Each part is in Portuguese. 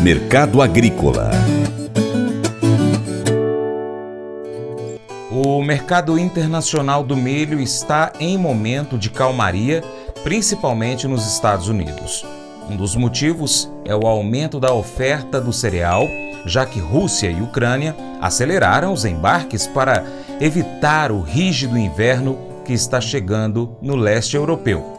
Mercado Agrícola O mercado internacional do milho está em momento de calmaria, principalmente nos Estados Unidos. Um dos motivos é o aumento da oferta do cereal, já que Rússia e Ucrânia aceleraram os embarques para evitar o rígido inverno que está chegando no leste europeu.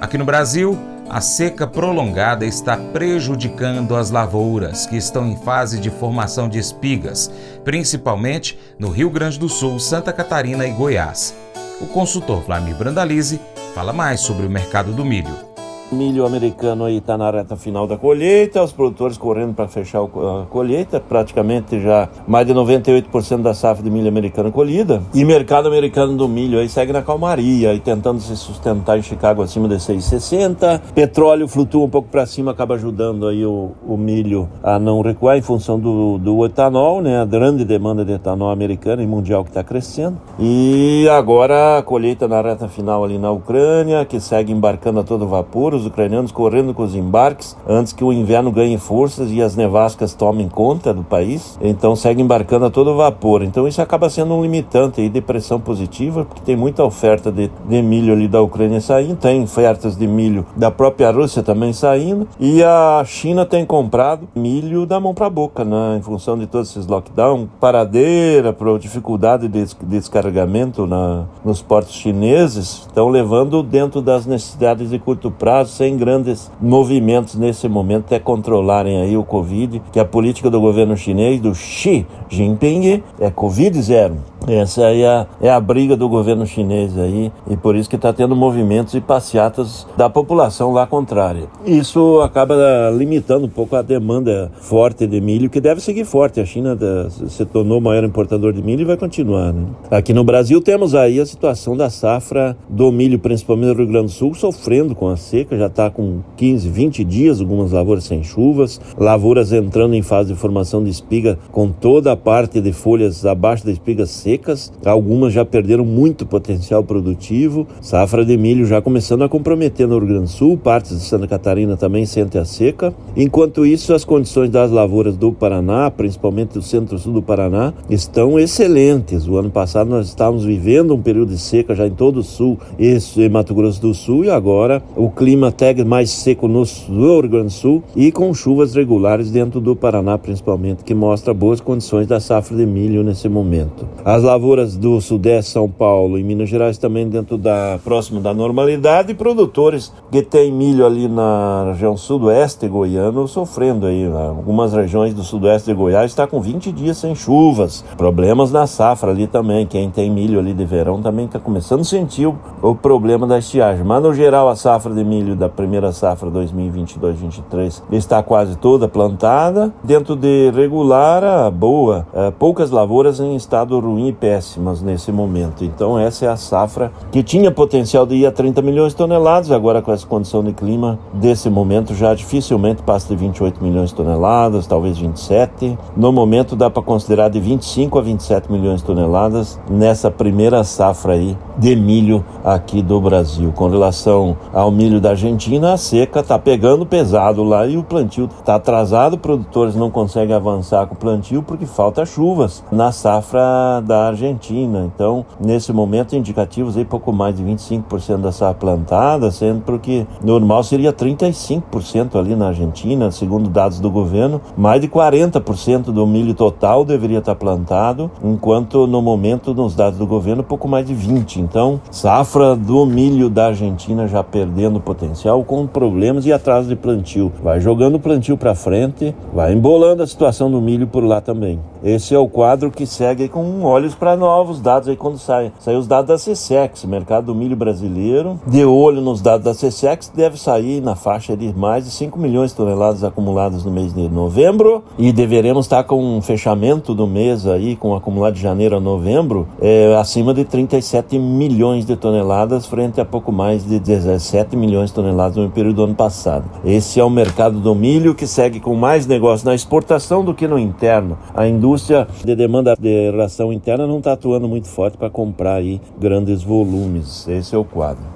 Aqui no Brasil, a seca prolongada está prejudicando as lavouras que estão em fase de formação de espigas, principalmente no Rio Grande do Sul, Santa Catarina e Goiás. O consultor Vladimir Brandalize fala mais sobre o mercado do milho milho americano aí está na reta final da colheita, os produtores correndo para fechar a colheita, praticamente já mais de 98% da safra de milho americano colhida. E mercado americano do milho aí segue na calmaria, aí tentando se sustentar em Chicago acima de 6,60. Petróleo flutua um pouco para cima, acaba ajudando aí o, o, milho a não recuar em função do, do etanol, né? A grande demanda de etanol americano e mundial que está crescendo. E agora a colheita na reta final ali na Ucrânia, que segue embarcando a todo vapor os ucranianos correndo com os embarques antes que o inverno ganhe forças e as nevascas tomem conta do país. Então segue embarcando a todo vapor. Então isso acaba sendo um limitante aí de pressão positiva, porque tem muita oferta de, de milho ali da Ucrânia saindo, tem ofertas de milho da própria Rússia também saindo, e a China tem comprado milho da mão para boca, né, em função de todos esses lockdowns, paradeira, por dificuldade de descarregamento na, nos portos chineses, estão levando dentro das necessidades de curto prazo sem grandes movimentos nesse momento até controlarem aí o Covid, que a política do governo chinês, do Xi Jinping, é Covid zero. Essa aí é, é a briga do governo chinês aí, e por isso que está tendo movimentos e passeatas da população lá contrária. Isso acaba limitando um pouco a demanda forte de milho, que deve seguir forte. A China se tornou o maior importador de milho e vai continuar. Né? Aqui no Brasil temos aí a situação da safra do milho, principalmente no Rio Grande do Sul, sofrendo com a seca, já está com 15, 20 dias, algumas lavouras sem chuvas, lavouras entrando em fase de formação de espiga com toda a parte de folhas abaixo da espiga seca secas, algumas já perderam muito potencial produtivo. Safra de milho já começando a comprometer no Rio Grande do Sul, partes de Santa Catarina também sentem a seca. Enquanto isso, as condições das lavouras do Paraná, principalmente do centro-sul do Paraná, estão excelentes. O ano passado nós estávamos vivendo um período de seca já em todo o sul, isso em Mato Grosso do Sul, e agora o clima até mais seco no, no Rio Grande do Sul e com chuvas regulares dentro do Paraná, principalmente, que mostra boas condições da safra de milho nesse momento. As lavouras do Sudeste, São Paulo e Minas Gerais também dentro da próximo da normalidade e produtores que têm milho ali na região sudoeste goiano sofrendo aí. Né? Algumas regiões do sudoeste de Goiás está com 20 dias sem chuvas. Problemas na safra ali também. Quem tem milho ali de verão também está começando a sentir o, o problema da estiagem. Mas no geral a safra de milho da primeira safra 2022-23 está quase toda plantada. Dentro de regular, a boa, é, poucas lavouras em estado ruim péssimas nesse momento. Então essa é a safra que tinha potencial de ir a 30 milhões de toneladas, agora com essa condição de clima desse momento já dificilmente passa de 28 milhões de toneladas, talvez 27. No momento dá para considerar de 25 a 27 milhões de toneladas nessa primeira safra aí de milho aqui do Brasil. Com relação ao milho da Argentina, a seca está pegando pesado lá e o plantio está atrasado, produtores não conseguem avançar com o plantio porque falta chuvas na safra da Argentina. Então, nesse momento, indicativos aí pouco mais de 25% da safra plantada, sendo porque normal seria 35% ali na Argentina, segundo dados do governo. Mais de 40% do milho total deveria estar plantado, enquanto no momento, nos dados do governo, pouco mais de 20%. Então, safra do milho da Argentina já perdendo potencial, com problemas e atraso de plantio. Vai jogando o plantio para frente, vai embolando a situação do milho por lá também. Esse é o quadro que segue com para novos dados aí quando saem. Saem os dados da CSEX, mercado do milho brasileiro. De olho nos dados da CSEX, deve sair na faixa de mais de 5 milhões de toneladas acumuladas no mês de novembro. E deveremos estar com um fechamento do mês aí, com um acumulado de janeiro a novembro, é, acima de 37 milhões de toneladas, frente a pouco mais de 17 milhões de toneladas no período do ano passado. Esse é o mercado do milho que segue com mais negócio na exportação do que no interno. A indústria de demanda de ração interna não está atuando muito forte para comprar aí grandes volumes. Esse é o quadro.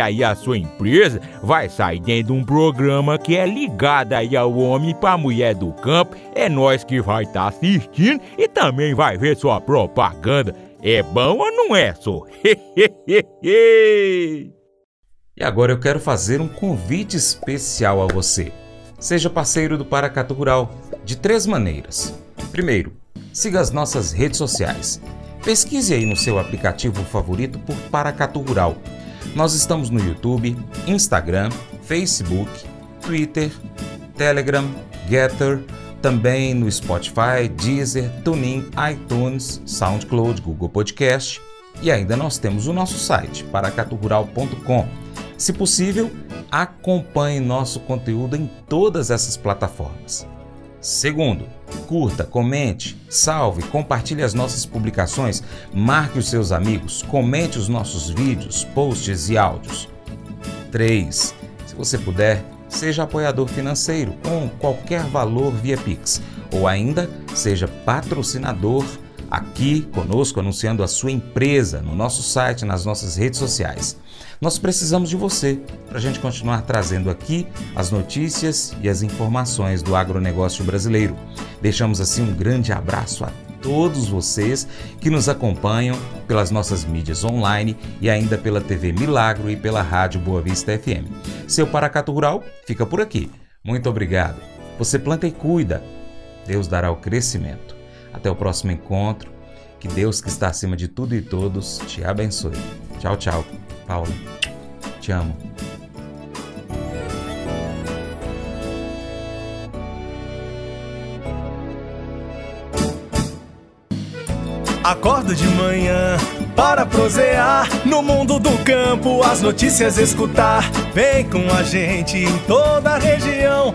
aí a sua empresa vai sair dentro de um programa que é ligado aí ao homem para mulher do campo. É nós que vai estar tá assistindo e também vai ver sua propaganda. É bom ou não é, só? e agora eu quero fazer um convite especial a você. Seja parceiro do Paracatu Rural de três maneiras. Primeiro, siga as nossas redes sociais. Pesquise aí no seu aplicativo favorito por Paracatu Rural. Nós estamos no YouTube, Instagram, Facebook, Twitter, Telegram, Getter, também no Spotify, Deezer, TuneIn, iTunes, SoundCloud, Google Podcast e ainda nós temos o nosso site, paracaturural.com. Se possível, acompanhe nosso conteúdo em todas essas plataformas. Segundo, curta, comente, salve, compartilhe as nossas publicações, marque os seus amigos, comente os nossos vídeos, posts e áudios. 3. Se você puder, seja apoiador financeiro com qualquer valor via Pix ou ainda seja patrocinador aqui conosco anunciando a sua empresa no nosso site, nas nossas redes sociais. Nós precisamos de você para a gente continuar trazendo aqui as notícias e as informações do agronegócio brasileiro. Deixamos assim um grande abraço a todos vocês que nos acompanham pelas nossas mídias online e ainda pela TV Milagro e pela Rádio Boa Vista FM. Seu Paracato Rural fica por aqui. Muito obrigado. Você planta e cuida. Deus dará o crescimento. Até o próximo encontro. Que Deus, que está acima de tudo e todos, te abençoe. Tchau, tchau. Paula, te amo. Acordo de manhã para prosear no mundo do campo, as notícias escutar. Vem com a gente em toda a região